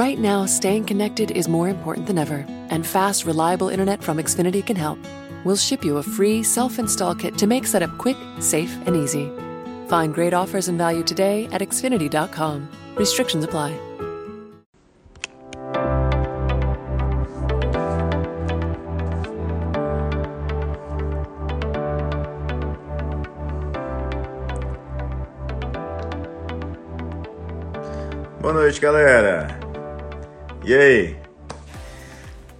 Right now, staying connected is more important than ever, and fast, reliable internet from Xfinity can help. We'll ship you a free self install kit to make setup quick, safe, and easy. Find great offers and value today at Xfinity.com. Restrictions apply. Boa noite, galera. E aí?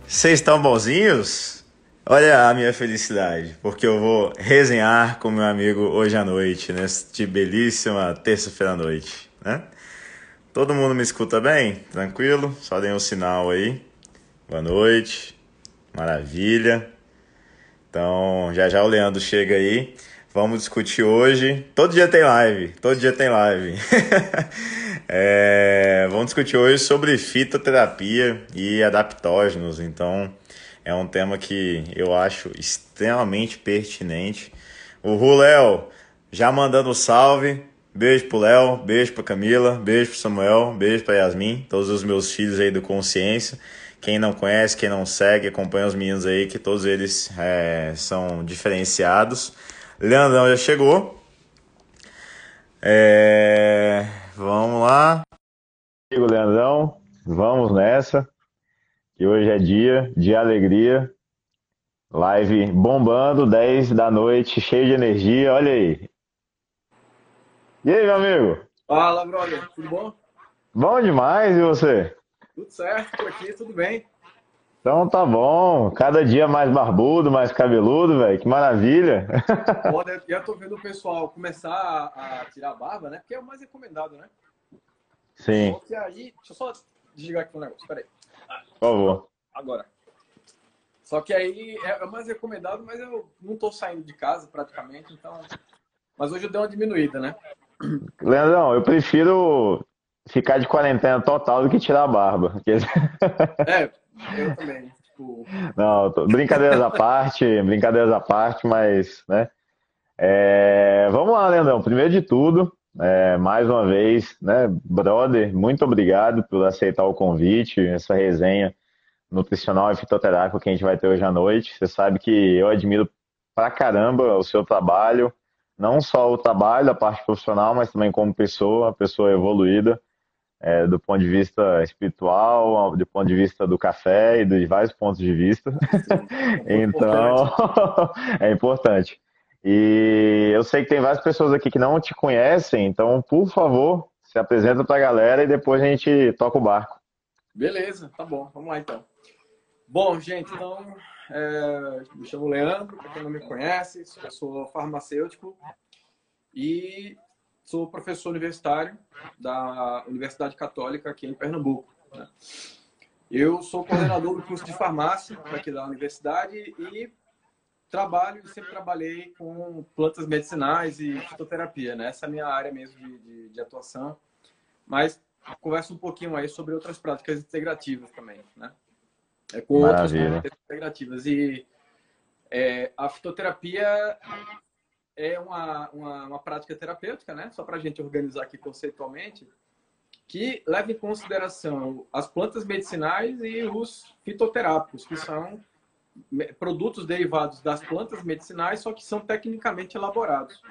Vocês estão bonzinhos? Olha a minha felicidade, porque eu vou resenhar com meu amigo hoje à noite, nesta belíssima terça-feira à noite, né? Todo mundo me escuta bem? Tranquilo? Só deem um sinal aí. Boa noite. Maravilha. Então, já já o Leandro chega aí. Vamos discutir hoje. Todo dia tem live. Todo dia tem live. é, vamos discutir hoje sobre fitoterapia e adaptógenos. Então, é um tema que eu acho extremamente pertinente. O Ruléo já mandando salve. Beijo pro Léo, beijo pra Camila, beijo pro Samuel, beijo pra Yasmin, todos os meus filhos aí do Consciência. Quem não conhece, quem não segue, acompanha os meninos aí, que todos eles é, são diferenciados. Leandrão já chegou. É, vamos lá. Amigo Leandrão, vamos nessa. Que hoje é dia de alegria. Live bombando, 10 da noite, cheio de energia. Olha aí. E aí, meu amigo? Fala, brother. Tudo bom? Bom demais, e você? Tudo certo por aqui, tudo bem. Então tá bom. Cada dia mais barbudo, mais cabeludo, velho. Que maravilha. Pô, eu tô vendo o pessoal começar a, tirar a barba, né? Porque é o mais recomendado, né? Sim. Só que aí. Deixa eu só desligar aqui um negócio. Peraí. Por favor. Agora. Só que aí é o mais recomendado, mas eu não tô saindo de casa praticamente, então. Mas hoje eu dei uma diminuída, né? Leandrão, eu prefiro ficar de quarentena total do que tirar a barba. É, eu também. Tipo... Não, tô... brincadeiras à parte, brincadeiras à parte, mas, né? É... Vamos lá, Leandrão. Primeiro de tudo, é... mais uma vez, né, brother, muito obrigado por aceitar o convite, essa resenha nutricional e fitoterápica que a gente vai ter hoje à noite. Você sabe que eu admiro pra caramba o seu trabalho, não só o trabalho, a parte profissional, mas também como pessoa, pessoa evoluída, é, do ponto de vista espiritual, do ponto de vista do café e de vários pontos de vista. Então, é importante. E eu sei que tem várias pessoas aqui que não te conhecem, então, por favor, se apresenta para a galera e depois a gente toca o barco. Beleza, tá bom, vamos lá então. Bom, gente, então é, me chamo Leandro, para quem não me conhece, eu sou farmacêutico e sou professor universitário da Universidade Católica aqui em Pernambuco. Né? Eu sou coordenador do curso de farmácia aqui da universidade e trabalho, sempre trabalhei com plantas medicinais e fitoterapia, né? Essa é a minha área mesmo de, de, de atuação. Mas converso um pouquinho aí sobre outras práticas integrativas também, né? é, com Maravilha. outras integrativas. E é, a fitoterapia é uma, uma, uma, prática terapêutica, né? Só para a gente organizar aqui conceitualmente, que leva em consideração as plantas medicinais e os fitoterápicos, que são produtos derivados das plantas medicinais, só que são tecnicamente elaborados.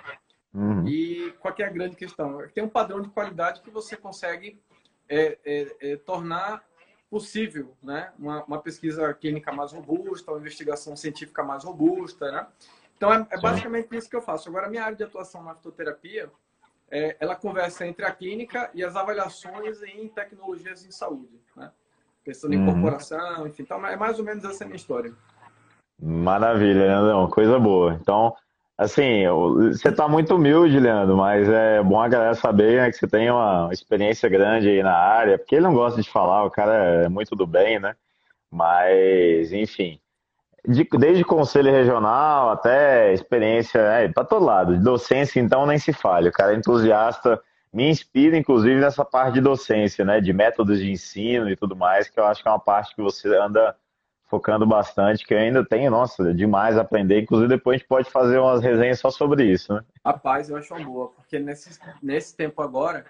Uhum. E qual é a grande questão? Tem um padrão de qualidade que você consegue é, é, é, tornar possível, né? Uma, uma, pesquisa clínica mais robusta, uma investigação científica mais robusta, né? Então, é, é basicamente isso que eu faço. Agora, a minha área de atuação na fitoterapia, é, ela conversa entre a clínica e as avaliações em tecnologias em saúde, né? Pensando em uhum. corporação, enfim. Então, é mais ou menos essa minha história. Maravilha, Leandrão. Coisa boa. Então, Assim, você está muito humilde, Leandro, mas é bom a galera saber né, que você tem uma experiência grande aí na área, porque ele não gosta de falar, o cara é muito do bem, né? Mas, enfim, de, desde conselho regional até experiência, é, para todo lado, de docência, então, nem se fale. O cara é entusiasta, me inspira, inclusive, nessa parte de docência, né? De métodos de ensino e tudo mais, que eu acho que é uma parte que você anda focando bastante, que eu ainda tenho, nossa, demais a aprender. Inclusive, depois a gente pode fazer umas resenhas só sobre isso, né? Rapaz, eu acho uma boa, porque nesse, nesse tempo agora,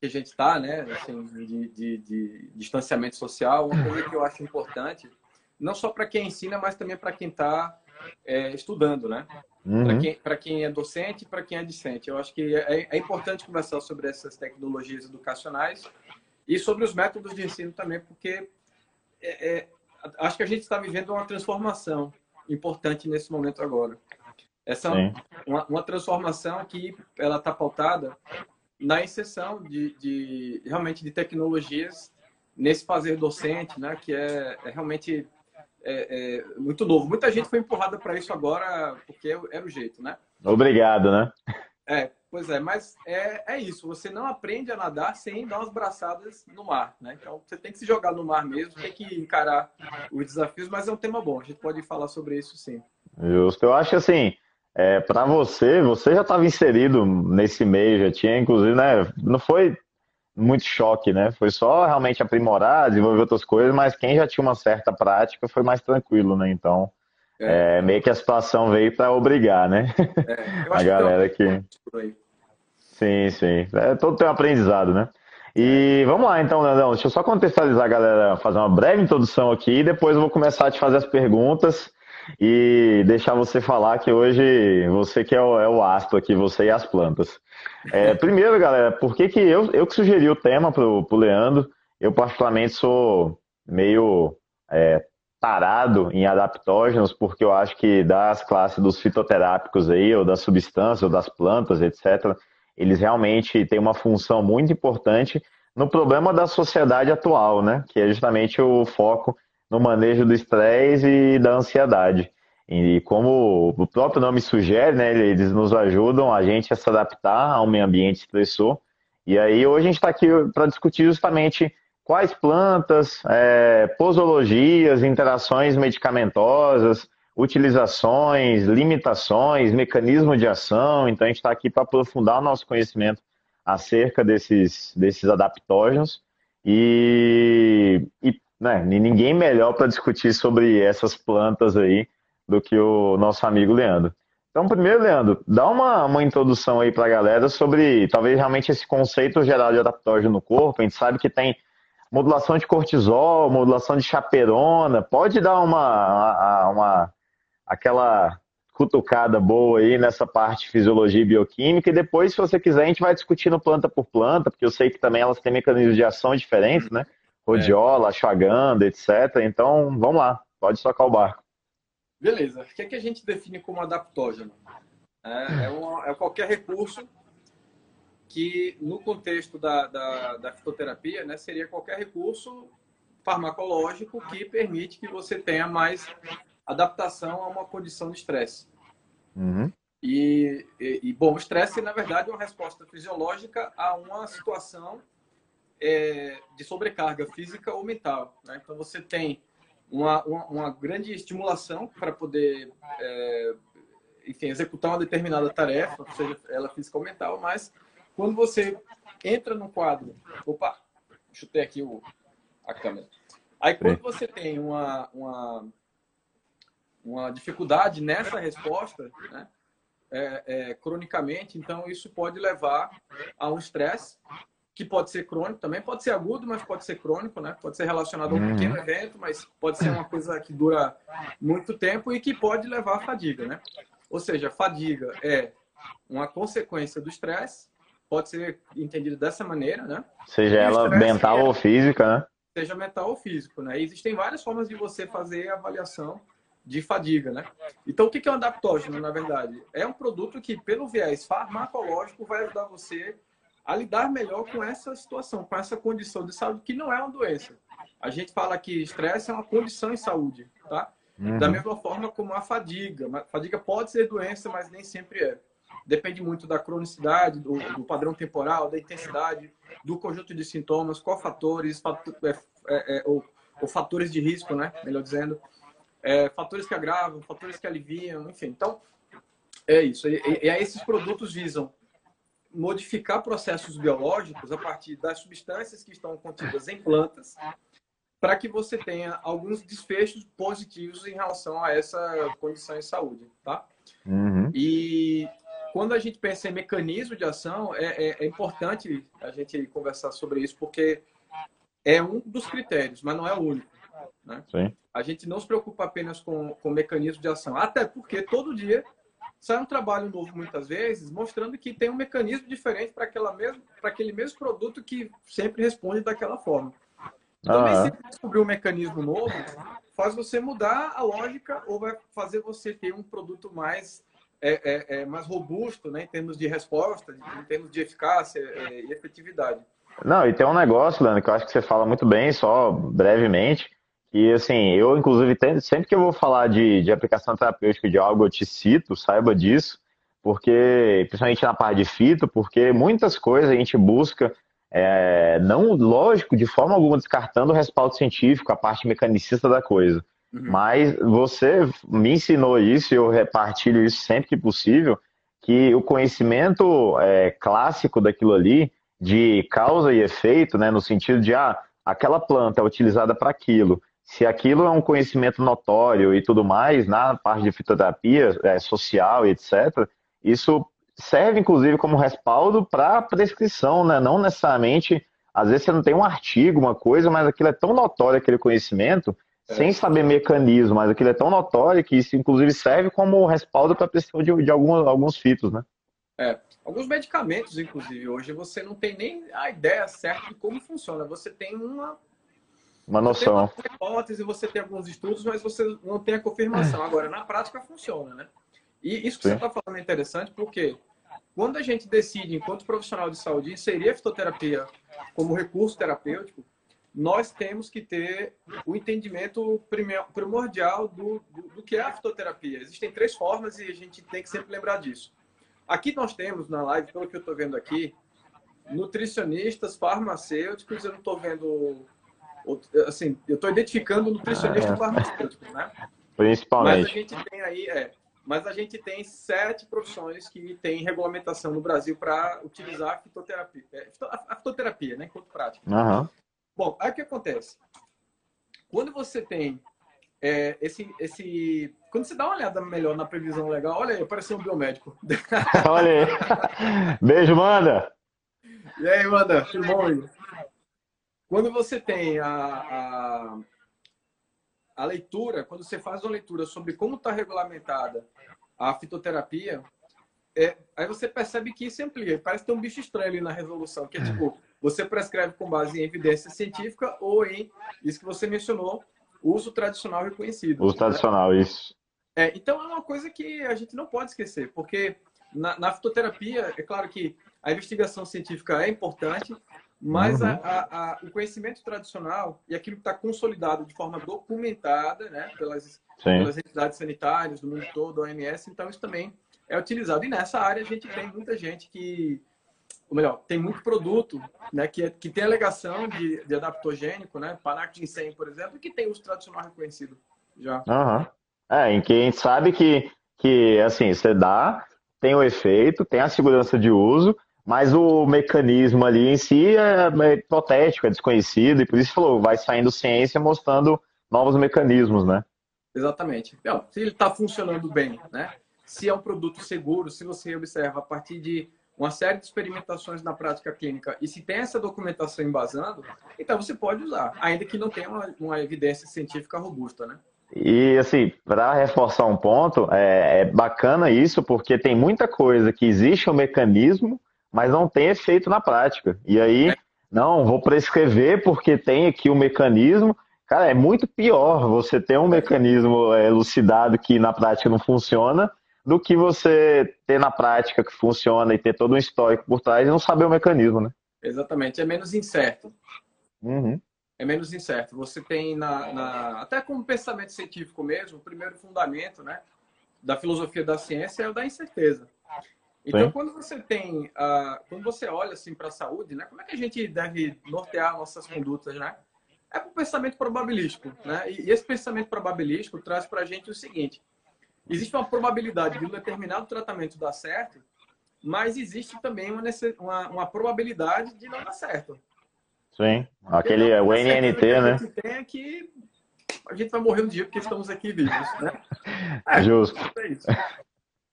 que a gente está, né? Assim, de, de, de, distanciamento social, uma coisa que eu acho importante, não só para quem ensina, mas também para quem está é, estudando, né? Uhum. Para quem, quem é docente e para quem é discente. Eu acho que é, é importante conversar sobre essas tecnologias educacionais e sobre os métodos de ensino também, porque é, é, acho que a gente está vivendo uma transformação importante nesse momento agora. Essa é uma, uma, transformação que ela está pautada na inserção de, de, realmente de tecnologias nesse fazer docente, né, que é, é realmente é, é muito novo. Muita gente foi empurrada para isso agora porque era o jeito, né? Obrigado, né? É, pois é, mas é, é isso. Você não aprende a nadar sem dar umas braçadas no mar, né? Então você tem que se jogar no mar mesmo, tem que encarar os desafios, mas é um tema bom. A gente pode falar sobre isso sim. Justo. Eu acho que assim, é, para você, você já estava inserido nesse meio, já tinha, inclusive, né? Não foi muito choque, né? Foi só realmente aprimorar, desenvolver outras coisas, mas quem já tinha uma certa prática foi mais tranquilo, né? Então, é. É, meio que a situação veio para obrigar, né? É, a galera que. que... Sim, sim. É, todo tem um aprendizado, né? E vamos lá, então, Leandrão. Deixa eu só contextualizar a galera, fazer uma breve introdução aqui e depois eu vou começar a te fazer as perguntas e deixar você falar que hoje você que é o, é o astro aqui, você e as plantas. É, primeiro, galera, por que, que eu, eu que sugeri o tema pro, pro Leandro? Eu particularmente sou meio é, tarado em adaptógenos, porque eu acho que das classes dos fitoterápicos aí, ou das substâncias, ou das plantas, etc., eles realmente têm uma função muito importante no problema da sociedade atual, né? Que é justamente o foco no manejo do estresse e da ansiedade. E como o próprio nome sugere, né, eles nos ajudam a gente a se adaptar a um meio ambiente estressor. E aí hoje a gente está aqui para discutir justamente quais plantas, é, posologias, interações medicamentosas, utilizações, limitações, mecanismo de ação. Então a gente está aqui para aprofundar o nosso conhecimento acerca desses, desses adaptógenos e, e né, ninguém melhor para discutir sobre essas plantas aí do que o nosso amigo Leandro. Então, primeiro, Leandro, dá uma, uma introdução aí para a galera sobre talvez realmente esse conceito geral de adaptógeno no corpo. A gente sabe que tem modulação de cortisol, modulação de chaperona. Pode dar uma, uma aquela cutucada boa aí nessa parte de fisiologia e bioquímica. E depois, se você quiser, a gente vai discutindo planta por planta, porque eu sei que também elas têm mecanismos de ação diferentes, né? Rodiola, é. ashwagandha, etc. Então, vamos lá, pode tocar o barco. Beleza. O que é que a gente define como adaptógeno? É, é, uma, é qualquer recurso que, no contexto da, da, da fitoterapia, né, seria qualquer recurso farmacológico que permite que você tenha mais adaptação a uma condição de estresse. Uhum. E, e, e, bom, o estresse, na verdade, é uma resposta fisiológica a uma situação é, de sobrecarga física ou mental. Né? Então, você tem uma, uma, uma grande estimulação para poder, é, enfim, executar uma determinada tarefa, seja ela física ou mental, mas quando você entra no quadro, opa, chutei aqui o, a câmera. Aí quando você tem uma, uma, uma dificuldade nessa resposta, né, é, é, cronicamente, então isso pode levar a um estresse que pode ser crônico também, pode ser agudo, mas pode ser crônico, né? Pode ser relacionado a um uhum. pequeno evento, mas pode ser uma coisa que dura muito tempo e que pode levar à fadiga, né? Ou seja, fadiga é uma consequência do estresse, pode ser entendido dessa maneira, né? Seja ela mental é, ou física, né? Seja mental ou físico, né? E existem várias formas de você fazer a avaliação de fadiga, né? Então, o que é um adaptógeno, na verdade? É um produto que, pelo viés farmacológico, vai ajudar você a lidar melhor com essa situação, com essa condição de saúde, que não é uma doença. A gente fala que estresse é uma condição em saúde, tá? Uhum. Da mesma forma como a fadiga. A fadiga pode ser doença, mas nem sempre é. Depende muito da cronicidade, do, do padrão temporal, da intensidade, do conjunto de sintomas, qual fatores, fator, é, é, é, ou, ou, fatores de risco, né? Melhor dizendo. É, fatores que agravam, fatores que aliviam, enfim. Então, é isso. E, e, e esses produtos visam modificar processos biológicos a partir das substâncias que estão contidas em plantas, para que você tenha alguns desfechos positivos em relação a essa condição de saúde, tá? Uhum. E quando a gente pensa em mecanismo de ação, é, é, é, importante a gente conversar sobre isso, porque é um dos critérios, mas não é o único. Né? A gente não se preocupa apenas com, com mecanismo de ação, até porque todo dia sai um trabalho novo, muitas vezes, mostrando que tem um mecanismo diferente para aquele mesmo produto que sempre responde daquela forma. Também, se descobrir um mecanismo novo, faz você mudar a lógica ou vai fazer você ter um produto mais é, é, é mais robusto, né, em termos de resposta, em termos de eficácia é, e efetividade. Não, e tem um negócio, Leandro, que eu acho que você fala muito bem, só brevemente, e assim, eu inclusive sempre que eu vou falar de, de aplicação terapêutica de algo, eu te cito, saiba disso, porque, principalmente na parte de fito, porque muitas coisas a gente busca, é, não, lógico, de forma alguma descartando o respaldo científico, a parte mecanicista da coisa. Uhum. Mas você me ensinou isso e eu repartilho isso sempre que possível, que o conhecimento é, clássico daquilo ali, de causa e efeito, né, no sentido de, ah, aquela planta é utilizada para aquilo, se aquilo é um conhecimento notório e tudo mais, na parte de fitoterapia é, social e etc., isso serve inclusive como respaldo para prescrição, né? Não necessariamente, às vezes você não tem um artigo, uma coisa, mas aquilo é tão notório, aquele conhecimento, é. sem saber mecanismo, mas aquilo é tão notório que isso inclusive serve como respaldo para a prescrição de, de alguns, alguns fitos, né? É, alguns medicamentos, inclusive, hoje você não tem nem a ideia certa de como funciona. Você tem uma uma noção. Você tem uma hipótese, você tem alguns estudos, mas você não tem a confirmação. É. Agora, na prática, funciona, né? E isso que Sim. você está falando é interessante porque quando a gente decide, enquanto profissional de saúde, inserir a fitoterapia como recurso terapêutico, nós temos que ter o entendimento primordial do, do, do, que é a fitoterapia. Existem três formas e a gente tem que sempre lembrar disso. Aqui nós temos na live, pelo que eu estou vendo aqui, nutricionistas, farmacêuticos, eu não estou vendo assim, eu estou identificando nutricionista é. farmacêutico, né? Principalmente. Mas a gente tem aí, é, mas a gente tem sete profissões que têm regulamentação no Brasil para utilizar a fitoterapia, é, a fitoterapia, né, enquanto prática. Uhum. Bom, aí o que acontece? Quando você tem é, esse, esse, quando você dá uma olhada melhor na previsão legal, olha aí, apareceu um biomédico. olha aí. Beijo, Manda. E aí, Manda, tudo bom? Quando você tem a, a, a leitura, quando você faz uma leitura sobre como está regulamentada a fitoterapia, é, aí você percebe que isso amplia. Parece ter um bicho estranho ali na resolução, que é tipo, você prescreve com base em evidência científica ou em isso que você mencionou, uso tradicional reconhecido. Uso né? tradicional, isso. É, então é uma coisa que a gente não pode esquecer, porque na, na fitoterapia, é claro que a investigação científica é importante, mas uhum. a, a, a, o conhecimento tradicional e aquilo que está consolidado de forma documentada né, pelas, pelas, entidades sanitárias do mundo todo, OMS, então isso também é utilizado. E nessa área a gente tem muita gente que, ou melhor, tem muito produto né, que, é, que tem alegação de, de adaptogênico, né, panac ginseng, por exemplo, que tem uso tradicional reconhecido já. Uhum. É, em que a gente sabe que, que assim, você dá, tem o efeito, tem a segurança de uso, mas o mecanismo ali em si é, é hipotético, é desconhecido, e por isso falou, vai saindo ciência mostrando novos mecanismos, né? Exatamente. Então, se ele está funcionando bem, né? Se é um produto seguro, se você observa a partir de uma série de experimentações na prática clínica e se tem essa documentação embasando, então você pode usar, ainda que não tenha uma, uma evidência científica robusta, né? E assim, para reforçar um ponto, é, é, bacana isso porque tem muita coisa que existe um mecanismo, mas não tem efeito na prática. E aí, não, vou prescrever porque tem aqui o um mecanismo. Cara, é muito pior você ter um mecanismo elucidado que na prática não funciona do que você ter na prática que funciona e ter todo um histórico por trás e não saber o mecanismo, né? Exatamente, é menos incerto. Uhum. É menos incerto. Você tem na, na, até como pensamento científico mesmo, o primeiro fundamento, né, da filosofia da ciência é o da incerteza. Então, Sim. quando você tem, uh, quando você olha assim para a saúde, né, como é que a gente deve nortear nossas condutas, né? É para o pensamento probabilístico, né? E, esse pensamento probabilístico traz para a gente o seguinte: existe uma probabilidade de um determinado tratamento dar certo, mas existe também uma, uma, uma probabilidade de não dar certo. Sim, aquele é o NNT, né? A gente tem é que a gente vai morrer um dia porque estamos aqui vivos, né? É, Justo. É isso.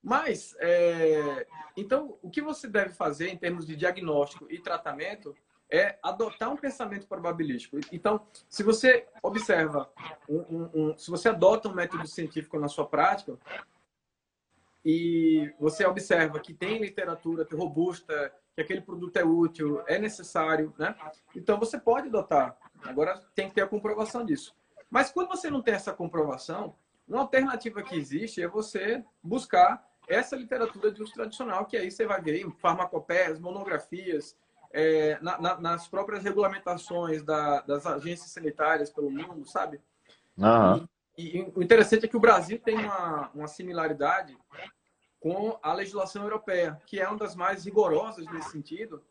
Mas, é... então, o que você deve fazer em termos de diagnóstico e tratamento é adotar um pensamento probabilístico. Então, se você observa, um, um, um, se você adota um método científico na sua prática e você observa que tem literatura robusta, que aquele produto é útil, é necessário, né? Então você pode adotar. Agora tem que ter a comprovação disso. Mas quando você não tem essa comprovação, uma alternativa que existe é você buscar essa literatura de uso tradicional, que aí você vai ver em farmacopeias, monografias, é, na, na, nas próprias regulamentações da, das agências sanitárias pelo mundo, sabe? Uhum. E, e, o interessante é que o Brasil tem uma, uma similaridade com a legislação europeia, que é uma das mais rigorosas nesse sentido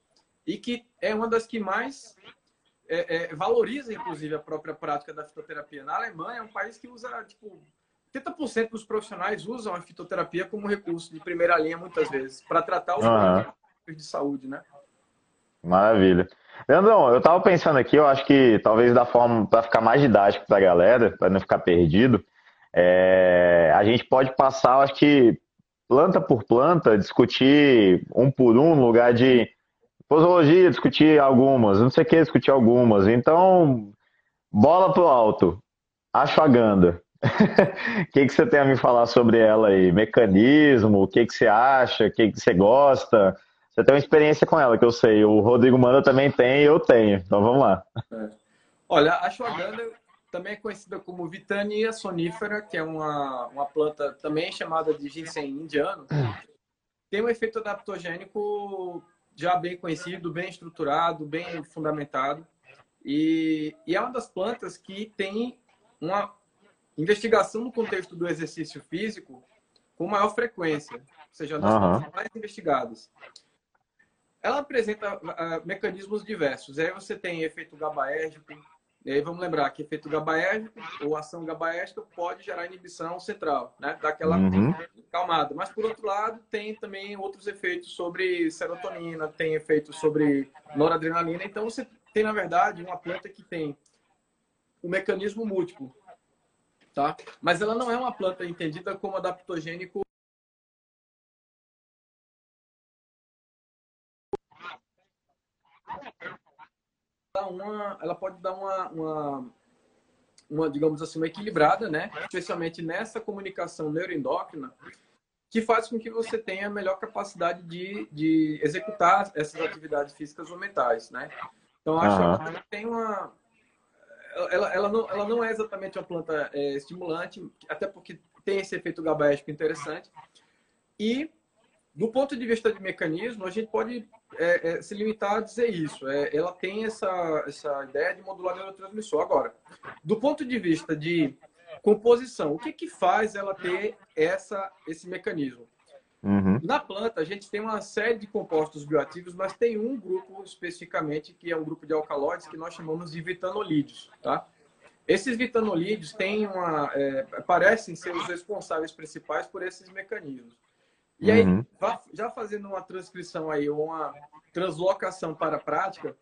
e que é uma das que mais é, é, valoriza, inclusive, a própria prática da fitoterapia. Na Alemanha, é um país que usa, tipo, 80% dos profissionais usam a fitoterapia como recurso de primeira linha, muitas vezes, para tratar os uhum. problemas de saúde, né? Maravilha. Leandrão, eu estava pensando aqui, eu acho que talvez da forma para ficar mais didático para a galera, para não ficar perdido, é, a gente pode passar, acho que planta por planta, discutir um por um, no lugar de posologia, discutir algumas, não sei o que, discutir algumas. Então, bola pro alto. Ashwagandha. O que, que você tem a me falar sobre ela aí? Mecanismo, o que, que você acha, o que, que você gosta? Você tem uma experiência com ela, que eu sei. O Rodrigo Manda também tem e eu tenho. Então vamos lá. É. Olha, a ashwagandha também é conhecida como Vitania sonífera, que é uma, uma planta também chamada de ginseng indiano. Tem um efeito adaptogênico já bem conhecido, bem estruturado, bem fundamentado. E, e é uma das plantas que tem uma investigação no contexto do exercício físico com maior frequência, ou seja, das uhum. mais investigadas ela apresenta uh, mecanismos diversos. Aí você tem efeito gabaérgico, e aí vamos lembrar que efeito gabaérgico ou ação gabaérgica pode gerar inibição central, né? Daquela uhum. calmada. Mas, por outro lado, tem também outros efeitos sobre serotonina, tem efeitos sobre noradrenalina. Então, você tem, na verdade, uma planta que tem um mecanismo múltiplo, tá? Mas ela não é uma planta entendida como adaptogênico uma, ela pode dar uma, uma, uma, digamos assim, uma equilibrada, né? Especialmente nessa comunicação neuroendócrina, que faz com que você tenha melhor capacidade de, de executar essas atividades físicas ou mentais, né? Então, acho uhum. que ela tem uma... Ela, ela, não, ela não é exatamente uma planta é, estimulante, até porque tem esse efeito gabaético interessante. E do ponto de vista de mecanismo, a gente pode é, é, se limitar a dizer isso. É, ela tem essa, essa ideia de modular neurotransmissor. Agora, do ponto de vista de composição, o que, que faz ela ter essa, esse mecanismo? Uhum. Na planta, a gente tem uma série de compostos bioativos, mas tem um grupo especificamente, que é um grupo de alcaloides, que nós chamamos de vitanolídeos. Tá? Esses vitanolídeos têm uma, é, parecem ser os responsáveis principais por esses mecanismos. E aí, uhum. já fazendo uma transcrição aí, uma translocação para a prática,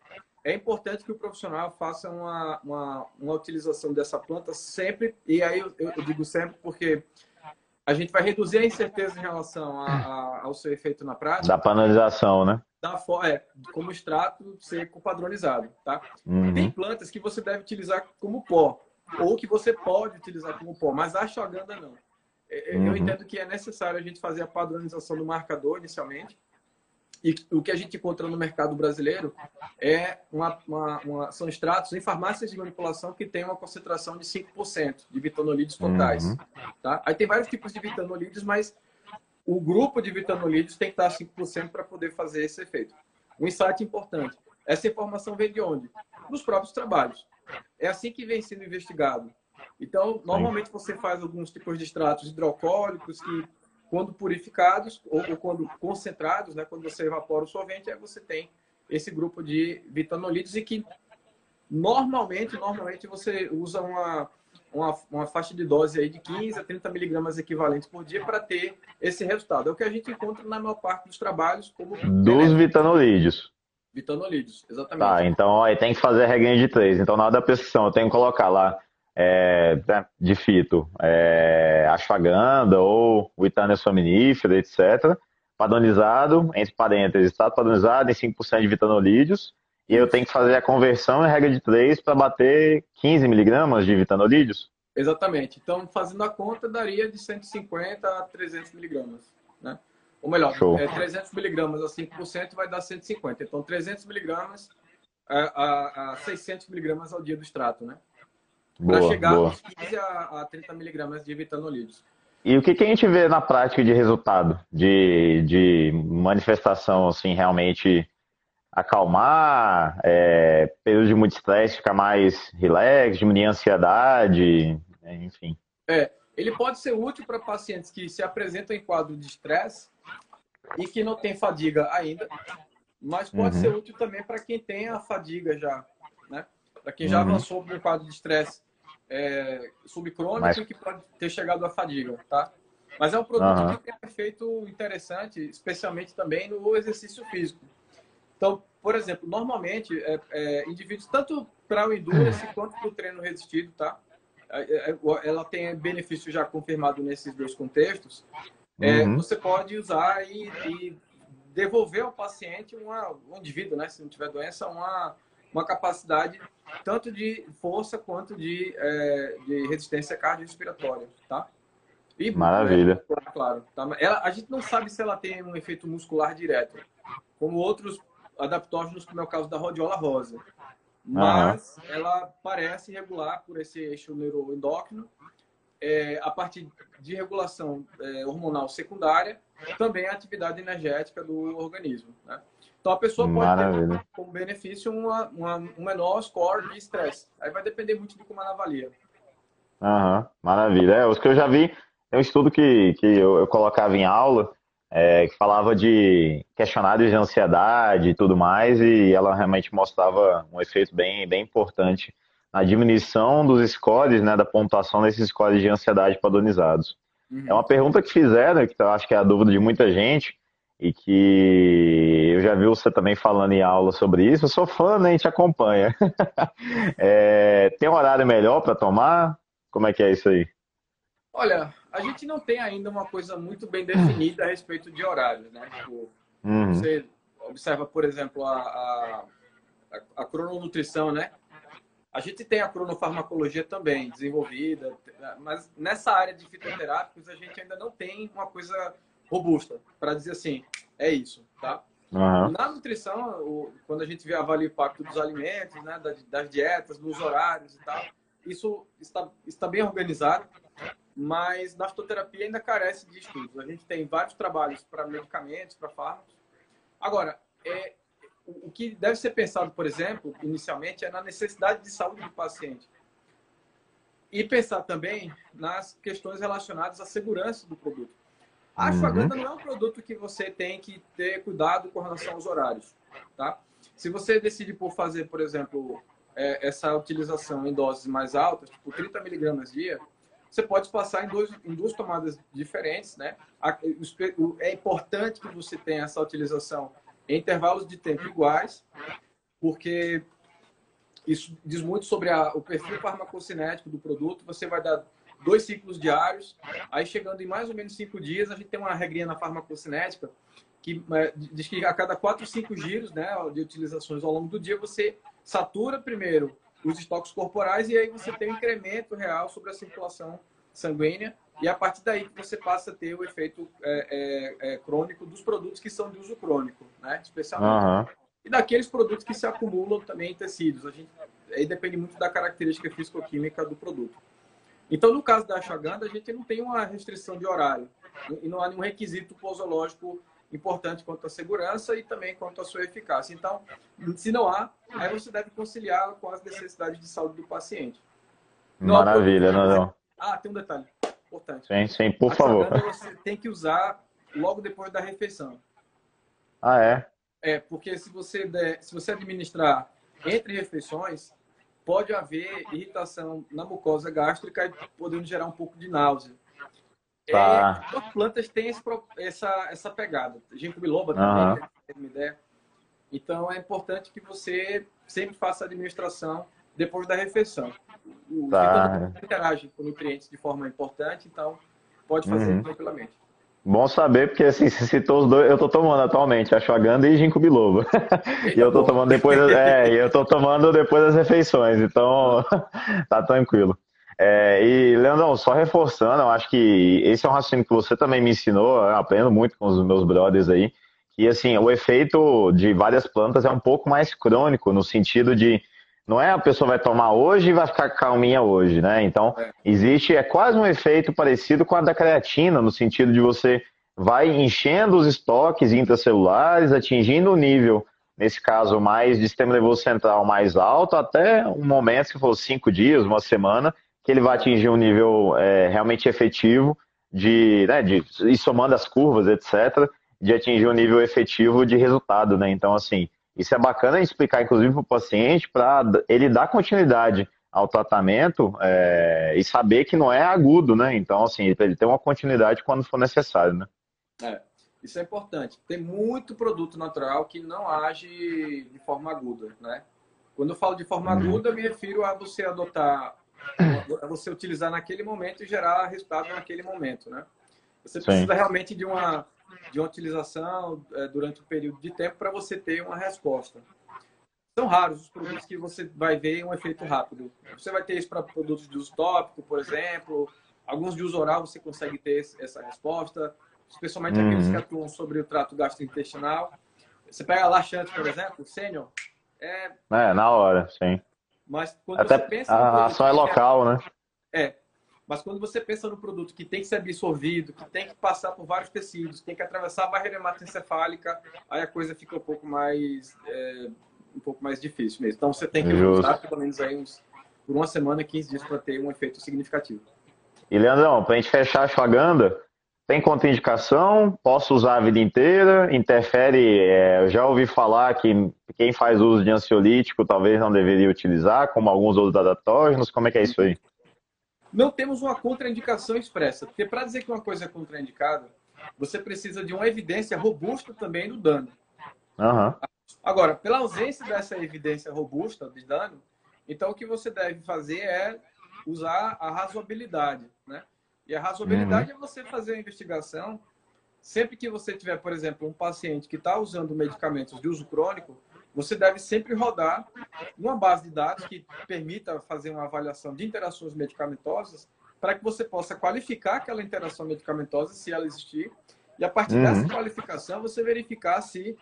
é importante que o profissional faça uma, uma, uma utilização dessa planta sempre, e aí eu, eu, digo sempre porque a gente vai reduzir a incerteza em relação a, a, ao seu efeito na prática. Da panelização, né? Da, é, como extrato seco padronizado, tá? Uhum. Tem plantas que você deve utilizar como pó, ou que você pode utilizar como pó, mas a ashwagandha não. É, é, eu uhum. entendo que é necessário a gente fazer a padronização do marcador inicialmente. E o que a gente encontra no mercado brasileiro é uma, uma, uma, são extratos em farmácias de manipulação que tem uma concentração de 5% de vitanolídeos totais. Uhum. Tá? Aí tem vários tipos de vitanolídeos, mas o grupo de vitanolídeos tem que estar 5% para poder fazer esse efeito. Um insight importante. Essa informação vem de onde? Dos próprios trabalhos. É assim que vem sendo investigado então, normalmente você faz alguns tipos de extratos hidroalcoólicos que, quando purificados ou, ou, quando concentrados, né, quando você evapora o solvente, aí você tem esse grupo de vitanolídeos e que normalmente, normalmente você usa uma, uma, uma, faixa de dose aí de 15 a 30 miligramas equivalentes por dia para ter esse resultado. É o que a gente encontra na maior parte dos trabalhos como... Dos vitanolídeos. Vitanolídeos, exatamente. Tá, então aí tem que fazer a regrinha de três. Então na hora da prescrição eu tenho que colocar lá é, né, de fito, é, ashwagandha ou o Itânia sominífera, etc., padronizado, entre parênteses, está padronizado em 5% de vitanolídeos, e eu tenho que fazer a conversão em regra de 3 para bater 15 miligramas de vitanolídeos? Exatamente. Então, fazendo a conta, daria de 150 a 300 miligramas, né? Ou melhor, é, 300 miligramas a 5% vai dar 150. Então, 300 miligramas a, a, a 600 miligramas ao dia do extrato, né? Para chegar boa. dos 15 a, a 30 miligramas de vitanolídeos. E o que, que, a gente vê na prática de resultado, de, de manifestação, assim, realmente acalmar, é, período de muito estresse ficar mais relax, diminuir a ansiedade, enfim. É, ele pode ser útil para pacientes que se apresentam em quadro de estresse e que não tem fadiga ainda, mas pode uhum. ser útil também para quem tem a fadiga já, né? Para quem já uhum. avançou para um quadro de estresse é, subcrônico Mas... que pode ter chegado à fadiga, tá? Mas é um produto uhum. que tem um efeito interessante, especialmente também no exercício físico. Então, por exemplo, normalmente, é, é, indivíduos, tanto para o endurance quanto para o treino resistido, tá? É, é, ela tem benefício já confirmado nesses dois contextos. É, uhum. Você pode usar e, e, devolver ao paciente, uma, um indivíduo, né, se não tiver doença, uma, uma capacidade tanto de força quanto de, é, de resistência cardiorrespiratória, tá? E, Maravilha. É, claro. Tá? Ela, a gente não sabe se ela tem um efeito muscular direto, como outros adaptógenos, como é o caso da rodiola rosa. Mas uhum. ela parece regular por esse eixo neuroendócrino, é, a partir de regulação é, hormonal secundária, também a atividade energética do organismo. Né? Então a pessoa pode Maravilha. ter como benefício uma, uma, um menor score de estresse. Aí vai depender muito de como ela avalia. Aham, maravilha. É, os que eu já vi, tem um estudo que, que eu, eu colocava em aula, é, que falava de questionários de ansiedade e tudo mais, e ela realmente mostrava um efeito bem, bem importante na diminuição dos scores, né, da pontuação desses scores de ansiedade padronizados. Uhum. É uma pergunta que fizeram, que eu acho que é a dúvida de muita gente, e que eu já vi você também falando em aula sobre isso. Eu sou fã, né? A gente acompanha. é, tem um horário melhor para tomar? Como é que é isso aí? Olha, a gente não tem ainda uma coisa muito bem definida a respeito de horário, né? Tipo, uhum. Você observa, por exemplo, a, a, a, crononutrição, né? A gente tem a cronofarmacologia também desenvolvida, mas nessa área de fitoterápicos a gente ainda não tem uma coisa robusta para dizer assim, é isso, tá? Uhum. Na nutrição, quando a gente vê avalia o impacto dos alimentos, né, das dietas, dos horários e tal, isso está, está bem organizado, mas na fitoterapia ainda carece de estudos. A gente tem vários trabalhos para medicamentos, para fármacos. Agora, é, o que deve ser pensado, por exemplo, inicialmente, é na necessidade de saúde do paciente. E pensar também nas questões relacionadas à segurança do produto. A ashwagandha uhum. não é um produto que você tem que ter cuidado com relação aos horários, tá? Se você decide por fazer, por exemplo, é, essa utilização em doses mais altas, tipo 30 miligramas dia, você pode passar em, dois, em duas tomadas diferentes, né? É importante que você tenha essa utilização em intervalos de tempo iguais, porque isso diz muito sobre a, o perfil farmacocinético do produto. Você vai dar dois ciclos diários. Aí, chegando em mais ou menos cinco dias, a gente tem uma regrinha na farmacocinética que é, diz que a cada quatro, cinco giros né, de utilizações ao longo do dia, você satura primeiro os estoques corporais e aí você tem um incremento real sobre a circulação sanguínea e a partir daí que você passa a ter o efeito é, é, é crônico dos produtos que são de uso crônico, né, especialmente. Uhum. E daqueles produtos que se acumulam também em tecidos. A gente, aí depende muito da característica físico-química do produto. Então, no caso da ashwagandha, a gente não tem uma restrição de horário e não há nenhum requisito posológico importante quanto à segurança e também quanto à sua eficácia. Então, se não há, aí você deve conciliar com as necessidades de saúde do paciente. Não Maravilha, não, não. Ah, tem um detalhe importante. Sim, sim, por a favor. Você tem que usar logo depois da refeição. Ah, é? É, porque se você, der, se você administrar entre refeições, pode haver irritação na mucosa gástrica e podendo gerar um pouco de náusea. Tá. É, as plantas têm esse, essa, essa pegada. Ginkgo biloba também, uhum. tem uma ideia. Então é importante que você sempre faça a administração depois da refeição. o tá. interage com nutrientes de forma importante, então pode fazer uhum. tranquilamente. Bom saber, porque assim, você citou os dois, eu tô tomando atualmente, ashwagandha e ginkgo biloba. e eu tô tomando depois, é, eu tô tomando depois das refeições, então tá tranquilo. É, e, Leandrão, só reforçando, eu acho que esse é um raciocínio que você também me ensinou, eu aprendo muito com os meus brothers aí, e assim, o efeito de várias plantas é um pouco mais crônico, no sentido de não é a pessoa vai tomar hoje e vai ficar calminha hoje, né? Então, é. existe, é quase um efeito parecido com a da creatina, no sentido de você vai enchendo os estoques intracelulares, atingindo o nível, nesse caso, mais de sistema nervoso central mais alto, até um momento, se for cinco dias, uma semana, que ele vai atingir um nível é, realmente efetivo de, né, de, e somando as curvas, etc., de atingir um nível efetivo de resultado, né? Então, assim, isso é bacana explicar, inclusive, para o paciente, para ele dar continuidade ao tratamento é, e saber que não é agudo, né? Então, assim, ele ter uma continuidade quando for necessário, né? É, isso é importante. Tem muito produto natural que não age de forma aguda, né? Quando eu falo de forma uhum. aguda, eu me refiro a você adotar, a você utilizar naquele momento e gerar resultado naquele momento, né? Você precisa Sim. realmente de uma de utilização é, durante um período de tempo para você ter uma resposta. São raros os produtos que você vai ver um efeito rápido. Você vai ter isso para produtos de uso tópico, por exemplo. Alguns de uso oral você consegue ter essa resposta, especialmente uhum. aqueles que atuam sobre o trato gastrointestinal. Você pega laxante, por exemplo, sênior. É... é, na hora, sim. Mas quando Até você pensa. A ação é local, né? É, mas quando você pensa no produto que tem que ser absorvido, que tem que passar por vários tecidos, tem que atravessar a barreira hematoencefálica, aí a coisa fica um pouco mais é, um pouco mais difícil mesmo. Então você tem que Justo. usar pelo menos aí uns, por uma semana, 15 dias para ter um efeito significativo. E Leandrão, para a gente fechar a shwaganda, tem contraindicação? Posso usar a vida inteira? Interfere? É, eu já ouvi falar que quem faz uso de ansiolítico talvez não deveria utilizar, como alguns outros adatógenos. Como é que é isso aí? Não temos uma contraindicação expressa, porque para dizer que uma coisa é contraindicada, você precisa de uma evidência robusta também do dano. Uhum. Agora, pela ausência dessa evidência robusta de dano, então o que você deve fazer é usar a razoabilidade, né? E a razoabilidade uhum. é você fazer a investigação sempre que você tiver, por exemplo, um paciente que está usando medicamentos de uso crônico, você deve sempre rodar uma base de dados que permita fazer uma avaliação de interações medicamentosas para que você possa qualificar aquela interação medicamentosa, se ela existir, e a partir uhum. dessa qualificação você verificar se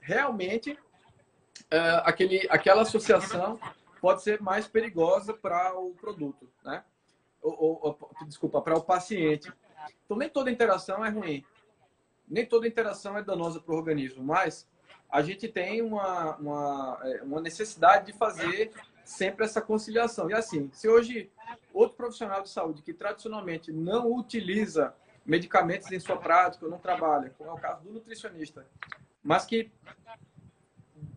realmente uh, aquele, aquela associação pode ser mais perigosa para o produto, né? Ou, ou, desculpa, para o paciente. Então, nem toda interação é ruim. Nem toda interação é danosa para o organismo, mas a gente tem uma, uma, é, uma necessidade de fazer sempre essa conciliação. E assim, se hoje outro profissional de saúde que tradicionalmente não utiliza medicamentos em sua prática, ou não trabalha, como é o caso do nutricionista, mas que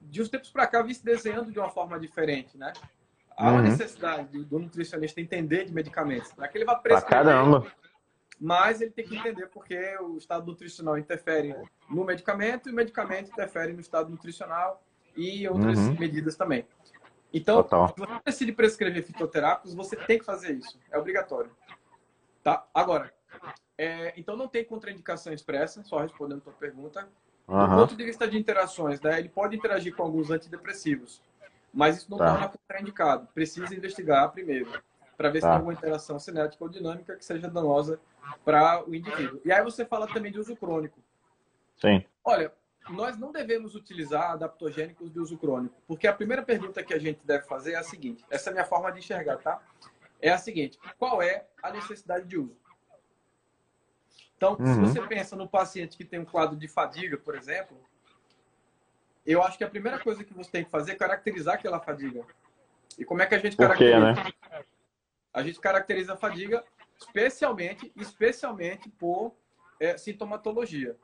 de uns tempos para cá vem se desenhando de uma forma diferente, né? Há uma uhum. necessidade do nutricionista entender de medicamentos. É que ele vai prescrever mas ele tem que entender porque o estado nutricional interfere no medicamento e o medicamento interfere no estado nutricional e outras uhum. medidas também. Então, Total. se você decide prescrever fitoterápicos, você tem que fazer isso. É obrigatório. Tá? Agora, é, então não tem contraindicação expressa, só respondendo a tua pergunta. Uhum. Do ponto de vista de interações, né, ele pode interagir com alguns antidepressivos, mas isso não tá. torna contraindicado. Precisa investigar primeiro, para ver tá. se tem alguma interação cinética ou dinâmica que seja danosa para o indivíduo. E aí você fala também de uso crônico. Sim. Olha, nós não devemos utilizar adaptogênicos de uso crônico, porque a primeira pergunta que a gente deve fazer é a seguinte: essa é a minha forma de enxergar, tá? É a seguinte: qual é a necessidade de uso? Então, uhum. se você pensa no paciente que tem um quadro de fadiga, por exemplo, eu acho que a primeira coisa que você tem que fazer é caracterizar aquela fadiga. E como é que a gente caracteriza? Quê, né? A gente caracteriza a fadiga especialmente, especialmente por é, sintomatologia.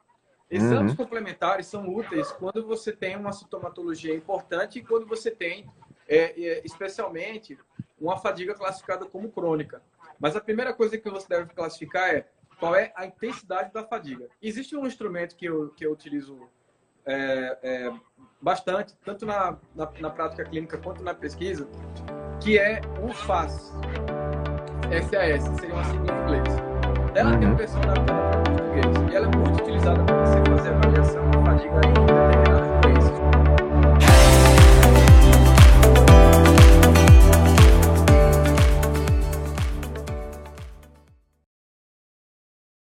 Exames uhum. complementares são úteis quando você tem uma sintomatologia importante e quando você tem, é, é, especialmente, uma fadiga classificada como crônica. Mas a primeira coisa que você deve classificar é qual é a intensidade da fadiga. Existe um instrumento que eu, que eu utilizo é, é, bastante, tanto na, na, na prática clínica quanto na pesquisa, que é o FAS. FAS, seria uma sigla em inglês. Ela uhum. tem uma versão adaptada para português e ela é muito utilizada para você fazer avaliação de fadiga em